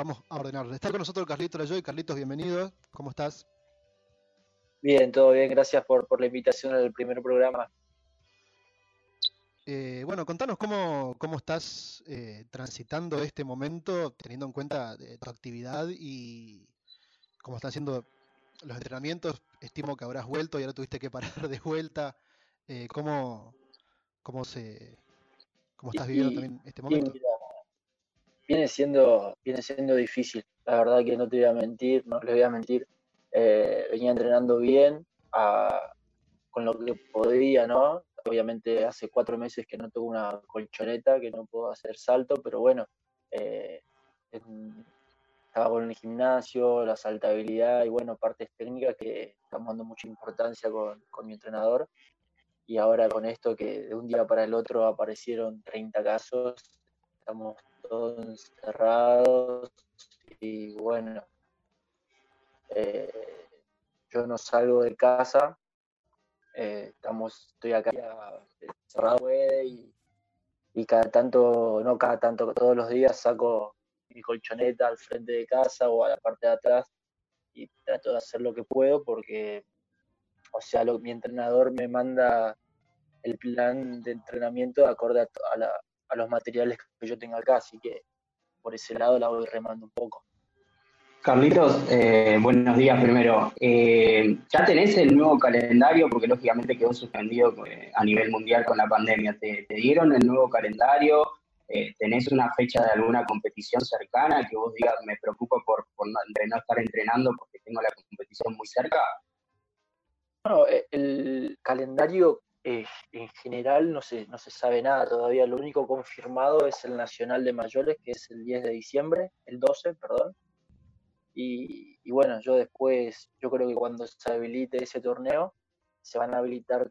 vamos a ordenar. Está con nosotros Carlitos Layoy. Carlitos, bienvenido. ¿Cómo estás? Bien, todo bien. Gracias por, por la invitación al primer programa. Eh, bueno, contanos cómo, cómo estás eh, transitando este momento, teniendo en cuenta eh, tu actividad y cómo están siendo los entrenamientos. Estimo que habrás vuelto y ahora tuviste que parar de vuelta. ¿cómo, cómo, se, ¿Cómo estás viviendo también este momento? Viene, siendo, viene siendo difícil, la verdad que no te voy a mentir, no le voy a mentir. venía entrenando bien, con lo que podía, ¿no? Obviamente hace cuatro meses que no tengo una colchoneta, que no puedo hacer salto, pero bueno, eh, estaba con el gimnasio, la saltabilidad y bueno, partes técnicas que estamos dando mucha importancia con, mi entrenador. Y ahora con esto que de un día para el otro aparecieron 30 casos, estamos todos encerrados y bueno, eh, yo no salgo de casa eh, estamos, estoy acá cerrado y, y cada tanto, no cada tanto, todos los días saco mi colchoneta al frente de casa o a la parte de atrás y trato de hacer lo que puedo porque, o sea, lo, mi entrenador me manda el plan de entrenamiento acorde a, a los materiales que yo tengo acá, así que por ese lado la voy remando un poco. Carlitos, eh, buenos días primero. Eh, ¿Ya tenés el nuevo calendario? Porque lógicamente quedó suspendido eh, a nivel mundial con la pandemia. ¿Te, dieron el nuevo calendario? ¿Tenés una fecha de alguna competición cercana que vos digas, me preocupo por, no, estar entrenando porque tengo la competición muy cerca? Bueno, el calendario en general no se, no se sabe nada todavía. Lo único confirmado es el Nacional de Mayores, que es el 10 de diciembre, el 12, perdón y, bueno, yo después, yo creo que cuando se habilite ese torneo, se van a habilitar,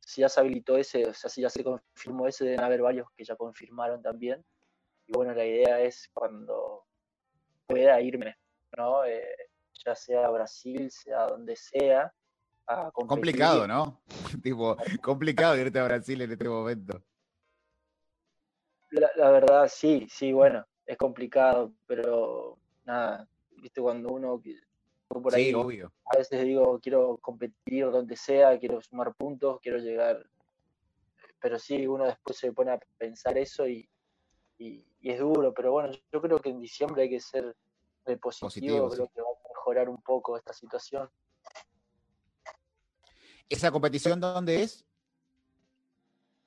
si ya se habilitó ese, o sea, si ya se confirmó ese, deben haber varios que ya confirmaron también. Y bueno, la idea es cuando pueda irme, ¿no? Eh, ya sea Brasil, sea donde sea. Complicado, ¿no? tipo, complicado irte a Brasil en este momento. la verdad, sí, sí, bueno, es complicado, pero nada, viste, cuando uno por ahí, obvio. a veces digo, quiero competir donde sea, quiero sumar puntos, quiero llegar, pero sí, uno después se pone a pensar eso y, es duro, pero bueno, yo creo que en diciembre hay que ser positivo, creo que va a mejorar un poco esta situación. ¿Esa competición dónde es?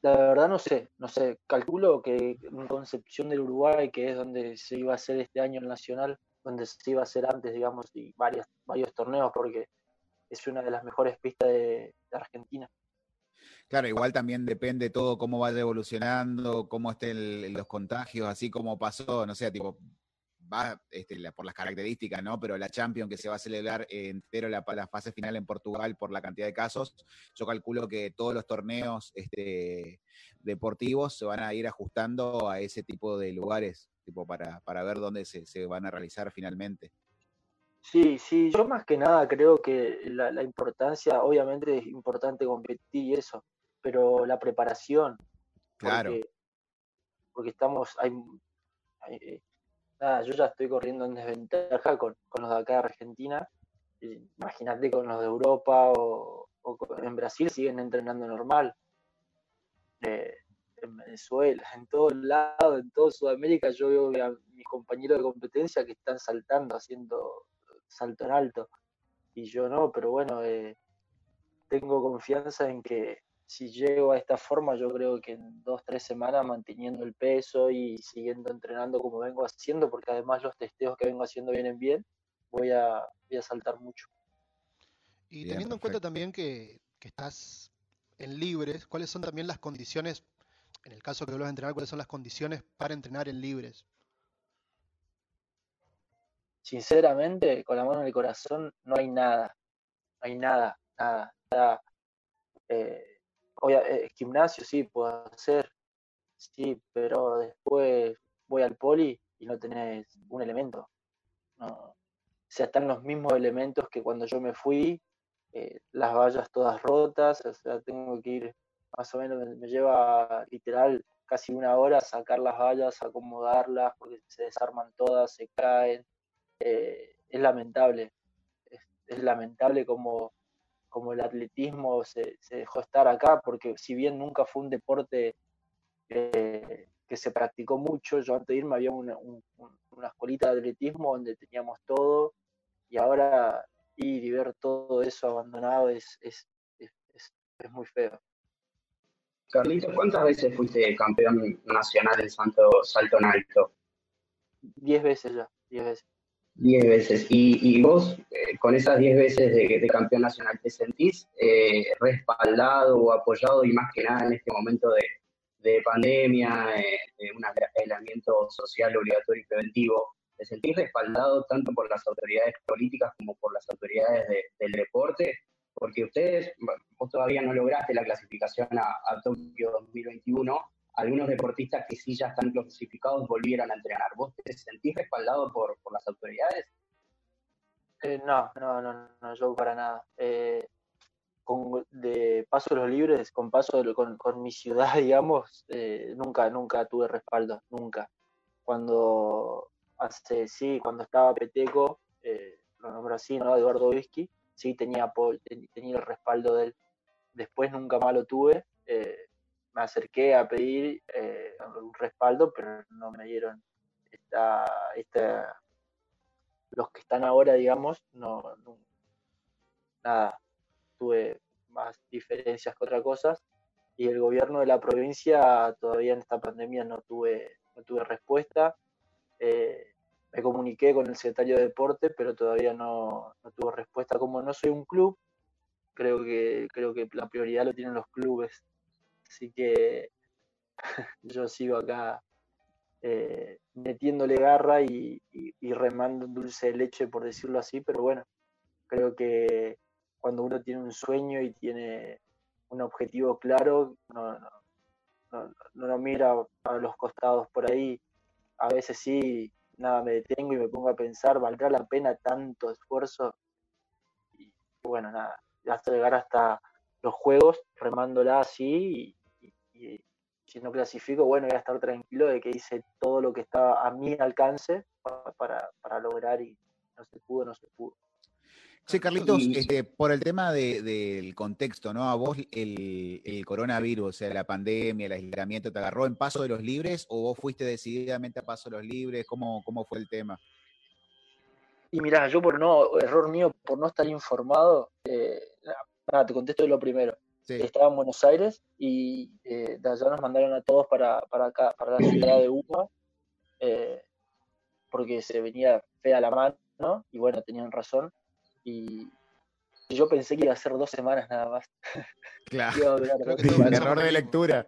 La verdad no sé, no sé, calculo que en Concepción del Uruguay, que es donde se iba a hacer este año el Nacional, donde se iba a hacer antes, digamos, y varios, varios torneos, porque es una de las mejores pistas de, Argentina. Claro, igual también depende todo cómo vaya evolucionando, cómo estén los contagios, así como pasó, no sé, tipo, va este, por las características, ¿no? Pero la Champions que se va a celebrar entero la, la, fase final en Portugal por la cantidad de casos, yo calculo que todos los torneos este, deportivos se van a ir ajustando a ese tipo de lugares tipo para, para ver dónde se, se, van a realizar finalmente. Sí, sí, yo más que nada creo que la, importancia, obviamente es importante competir y eso, pero la preparación. Claro. Porque, estamos, hay, eh, nada, yo ya estoy corriendo en desventaja con, con los de acá de Argentina. Imagínate con los de Europa o, o, en Brasil siguen entrenando normal. Eh, en Venezuela, en todos lados, en toda Sudamérica, yo veo a mis compañeros de competencia que están saltando, haciendo salto en alto, y yo no, pero bueno, eh, tengo confianza en que si llego a esta forma, yo creo que en dos, tres semanas manteniendo el peso y siguiendo entrenando como vengo haciendo, porque además los testeos que vengo haciendo vienen bien, voy a, voy a saltar mucho. Y teniendo en cuenta también que, que estás en libres, ¿cuáles son también las condiciones en el caso que vuelvas a entrenar, cuáles son las condiciones para entrenar en libres. Sinceramente, con la mano en el corazón, no hay nada. No hay nada, nada. nada. Eh, eh, gimnasio sí puedo hacer, sí, pero después voy al poli y no tenés un elemento. O sea, están los mismos elementos que cuando yo me fui, eh, las vallas todas rotas, o sea, tengo que ir más o menos me, lleva literal casi una hora sacar las vallas, acomodarlas, porque se desarman todas, se caen. Eh, es lamentable, es, lamentable como, como el atletismo se, dejó estar acá, porque si bien nunca fue un deporte eh, que se practicó mucho, yo antes de irme había una, una escuelita de atletismo donde teníamos todo, y ahora ir y ver todo eso abandonado es, es, es, es muy feo. Carlitos, ¿cuántas veces fuiste campeón nacional en salto, salto en alto? Diez veces ya, diez veces. Diez veces. ¿Y, vos, eh, con esas diez veces de, campeón nacional, te sentís eh, respaldado o apoyado y más que nada en este momento de, pandemia, eh, de un aislamiento social obligatorio y preventivo? ¿Te sentís respaldado tanto por las autoridades políticas como por las autoridades del deporte? porque ustedes, vos todavía no lograste la clasificación a, Tokio 2021, algunos deportistas que sí ya están clasificados volvieron a entrenar. ¿Vos te sentís respaldado por, las autoridades? Eh, no, no, no, no, yo para nada. Eh, de paso los libres, con paso con, con, mi ciudad, digamos, eh, nunca, nunca tuve respaldo, nunca. Cuando hace, sí, cuando estaba Peteco, lo nombro así, ¿no? Eduardo Whisky, sí tenía, tenía el respaldo de él. Después nunca más lo tuve. Acerqué a pedir eh, un respaldo, pero no me dieron esta, esta, los que están ahora, digamos, no, nada, tuve más diferencias que otras cosas. Y el gobierno de la provincia todavía en esta pandemia no tuve, no tuve respuesta. Eh, me comuniqué con el secretario de deporte, pero todavía no, tuvo respuesta. Como no soy un club, creo que, creo que la prioridad lo tienen los clubes. Así que yo sigo acá eh, metiéndole garra y, remando dulce de leche, por decirlo así, pero bueno, creo que cuando uno tiene un sueño y tiene un objetivo claro, no, no, no, no mira a los costados por ahí. A veces sí nada, me detengo y me pongo a pensar, ¿valdrá la pena tanto esfuerzo? Y bueno, nada, hasta llegar hasta los juegos, remándola así y, si no clasifico, bueno, voy a estar tranquilo de que hice todo lo que estaba a mi alcance para, para lograr y no se pudo, no se pudo. Sí, Carlitos, este, por el tema del contexto, ¿no? A vos el, coronavirus, o sea, la pandemia, el aislamiento, ¿te agarró en paso de los libres o vos fuiste decididamente a paso de los libres? ¿Cómo, cómo fue el tema? Y mira, yo por no, error mío, por no estar informado, eh, nada, te contesto de lo primero. Estaba en Buenos Aires y eh, de allá nos mandaron a todos para, para acá, para la ciudad de UPA, eh, porque se venía fea la mano, ¿no? Y bueno, tenían razón y yo pensé que iba a ser dos semanas nada más. Claro, error de lectura.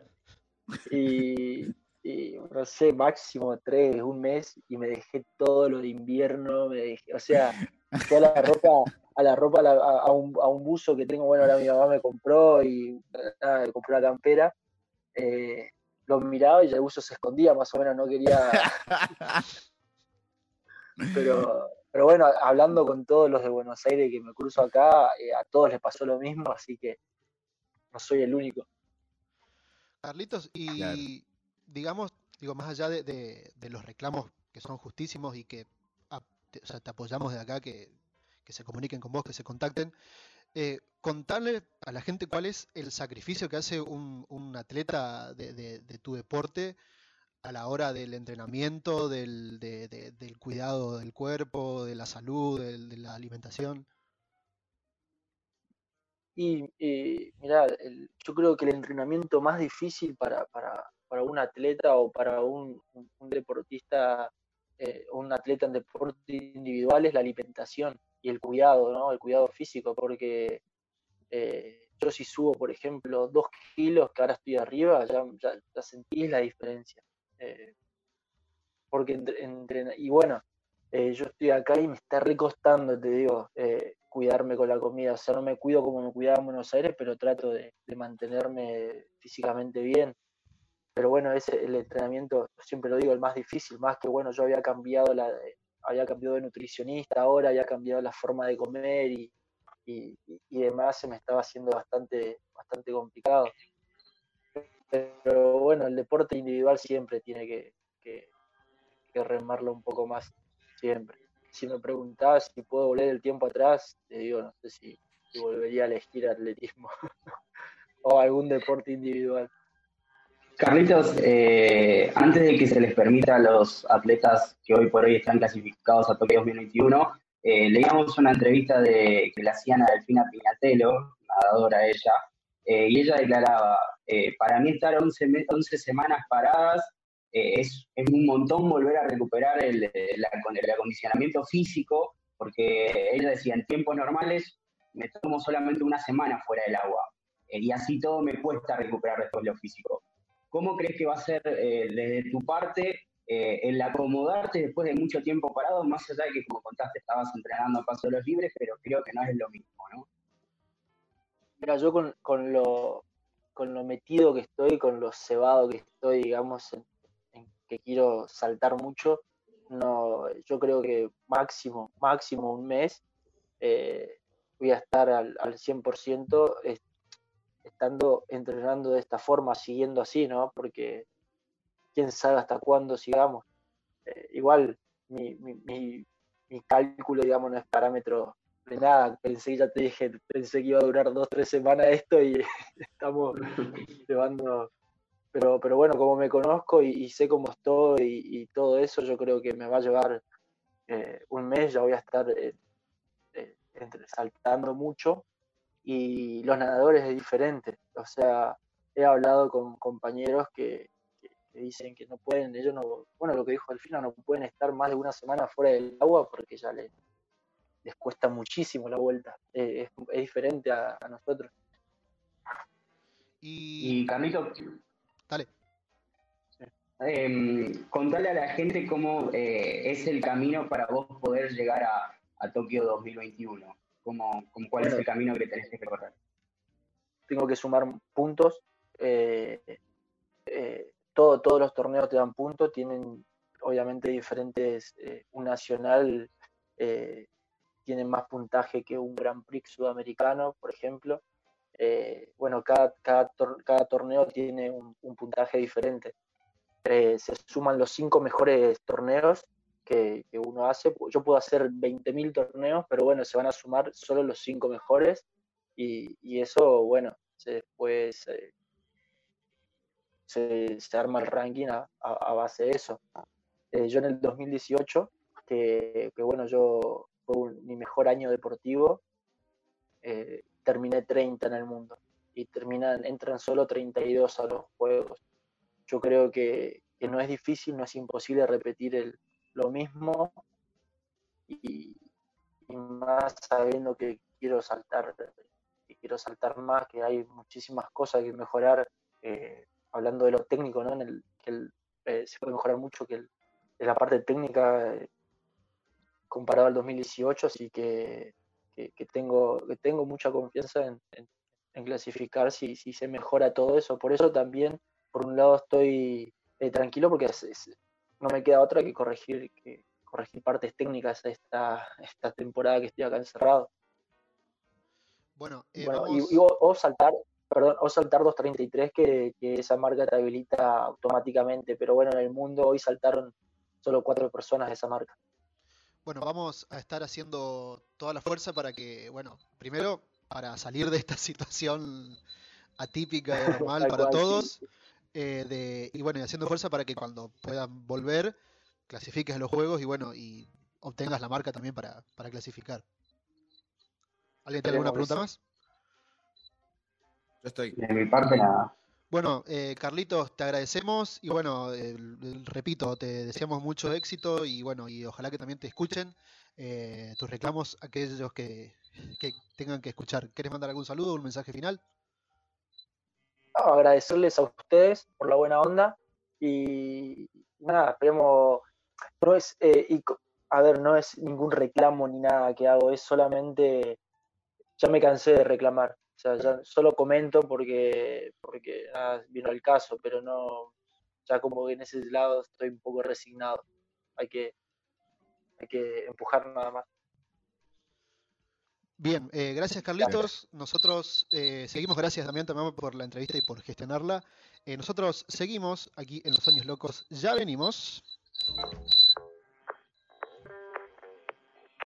Y, no sé, máximo tres, un mes, y me dejé todo lo de invierno, me dejé, o sea, toda la ropa, a la ropa, a, un, a, un, buzo que tengo, bueno, ahora mi mamá me compró y nada, me compró la campera. Eh, lo miraba y el buzo se escondía, más o menos, no quería. Pero pero bueno, hablando con todos los de Buenos Aires que me cruzo acá, eh, a todos les pasó lo mismo, así que no soy el único. Carlitos, y digamos, digo, más allá de, los reclamos que son justísimos y que te, apoyamos de acá, que, se comuniquen con vos, que se contacten, eh, contarle a la gente cuál es el sacrificio que hace un, atleta de, tu deporte a la hora del entrenamiento, del, cuidado del cuerpo, de la salud, de la alimentación? Y eh, mira, yo creo que el entrenamiento más difícil para, un atleta o para un, un, deportista eh, un atleta en deporte individual es la alimentación y el cuidado, ¿no? El cuidado físico, porque eh, yo si subo, por ejemplo, dos kilos que ahora estoy arriba, ya, ya, sentís la diferencia. Eh, porque entre, y bueno, eh, yo estoy acá y me está recostando, te digo, cuidarme con la comida. O sea, no me cuido como me cuidaba en Buenos Aires, pero trato de, mantenerme físicamente bien. Pero bueno, ese, el entrenamiento, siempre lo digo, el más difícil, más que bueno, yo había cambiado la, había cambiado de nutricionista ahora, había cambiado la forma de comer y, y, y demás, se me estaba haciendo bastante, bastante complicado. pero bueno, el deporte individual siempre tiene que, remarlo un poco más, siempre. Si me preguntabas si puedo volver el tiempo atrás, te digo, no sé si, volvería a elegir atletismo o algún deporte individual. Carlitos, eh, antes de que se les permita a los atletas que hoy por hoy están clasificados a Tokio 2021, eh, leíamos una entrevista de, que le hacían a Delfina Piñatelo, nadadora ella, eh, y ella declaraba, eh, para mí estar 11, 11 semanas paradas es, un montón volver a recuperar el, el, acondicionamiento físico, porque ella decía, en tiempos normales me tomo solamente una semana fuera del agua, y así todo me cuesta recuperar después lo físico. ¿Cómo crees que va a ser desde tu parte eh, el acomodarte después de mucho tiempo parado, más allá de que, como contaste, estabas entrenando a paso de los libres, pero creo que no es lo mismo, ¿no? Mira, yo con, con, lo, con lo metido que estoy, con lo cebado que estoy, digamos, en, que quiero saltar mucho, no, yo creo que máximo, máximo un mes eh, voy a estar al, al 100% estando entrenando de esta forma, siguiendo así, ¿no? Porque quién sabe hasta cuándo sigamos. Eh, igual mi, mi, mi, cálculo, digamos, no es parámetro de nada. Pensé, ya te dije, pensé que iba a durar dos, tres semanas esto y estamos llevando... Pero, pero bueno, como me conozco y, sé cómo estoy y, todo eso, yo creo que me va a llevar eh, un mes, ya voy a estar eh, saltando mucho y los nadadores es diferente. O sea, he hablado con compañeros que, que dicen que no pueden, ellos no, bueno, lo que dijo Delfino, no pueden estar más de una semana fuera del agua porque ya les, les cuesta muchísimo la vuelta. Eh, es, diferente a, nosotros. Y, Camilo, dale. Em, contale a la gente cómo eh, es el camino para vos poder llegar a, a Tokio 2021. Cómo, ¿Cuál es el camino que tenés que recorrer? Tengo que sumar puntos. Eh, todos los torneos te dan puntos, tienen obviamente diferentes, eh, un nacional eh, tiene más puntaje que un Grand Prix sudamericano, por ejemplo. Eh, bueno, cada, cada, torneo tiene un, puntaje diferente. se suman los cinco mejores torneos que, uno hace. Yo puedo hacer 20.000 torneos, pero bueno, se van a sumar solo los cinco mejores y, y eso, bueno, después se, arma el ranking a, base de eso. Eh, yo en el 2018, que, bueno, yo fue mi mejor año deportivo, eh, terminé 30 en el mundo y terminan, entran solo 32 a los juegos. Yo creo que, no es difícil, no es imposible repetir el, lo mismo y, más sabiendo que quiero saltar, que quiero saltar más, que hay muchísimas cosas que mejorar. Eh, hablando de lo técnico, ¿no? En el que eh, se puede mejorar mucho que la parte técnica eh, comparado al 2018, así que, que, tengo, tengo mucha confianza en, clasificar si, si, se mejora todo eso. Por eso también, por un lado, estoy tranquilo porque no me queda otra que corregir, que corregir partes técnicas esta, esta temporada que estoy acá encerrado. Bueno, y, o saltar, perdón, o saltar 233 que, que esa marca te habilita automáticamente, pero bueno, en el mundo hoy saltaron solo cuatro personas de esa marca. Bueno, vamos a estar haciendo toda la fuerza para que, bueno, primero para salir de esta situación atípica y normal para todos, eh, de, y bueno, y haciendo fuerza para que cuando puedan volver, clasifiques los juegos y bueno, y obtengas la marca también para, para clasificar. ¿Alguien tiene alguna pregunta más? Yo estoy. De mi parte, nada. Bueno, eh, Carlitos, te agradecemos y bueno, repito, te deseamos mucho éxito y bueno, y ojalá que también te escuchen eh, tus reclamos aquellos que, tengan que escuchar. ¿Quieres mandar algún saludo, un mensaje final? Agradecerles a ustedes por la buena onda y nada, esperemos, no es, eh, y, a ver, no es ningún reclamo ni nada que hago, es solamente, ya me cansé de reclamar o sea, ya solo comento porque, porque vino el caso, pero no, ya como que en ese lado estoy un poco resignado. Hay que, hay que empujar nada más. Bien, eh, gracias Carlitos. Nosotros eh, seguimos, gracias también, también por la entrevista y por gestionarla. Eh, nosotros seguimos aquí en Los Años Locos. Ya venimos.